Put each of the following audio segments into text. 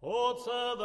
Chutzam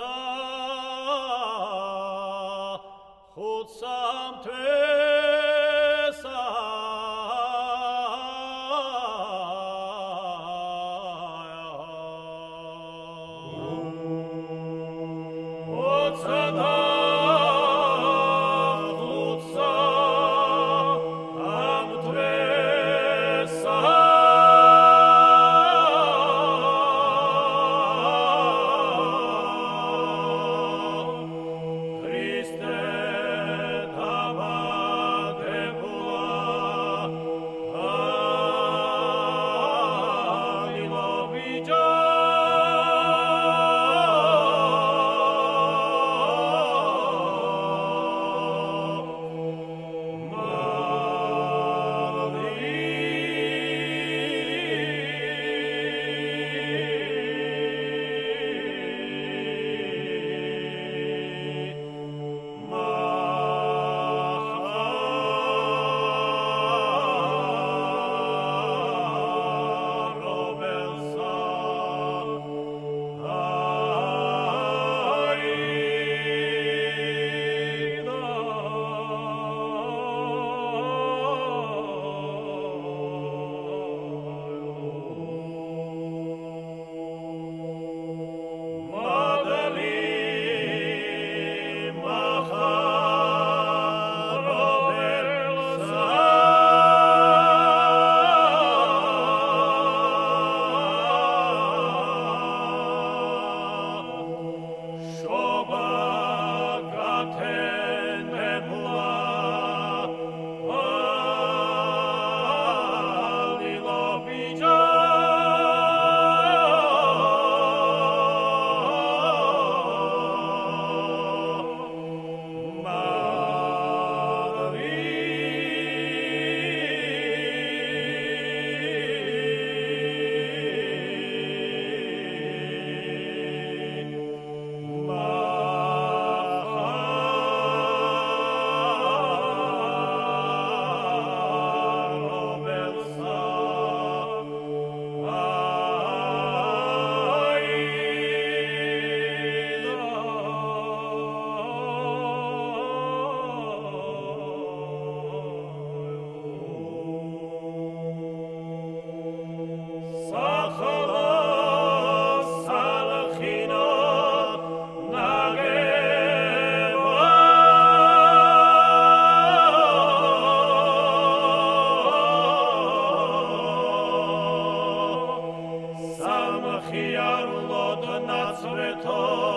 Samchiar lod na cveto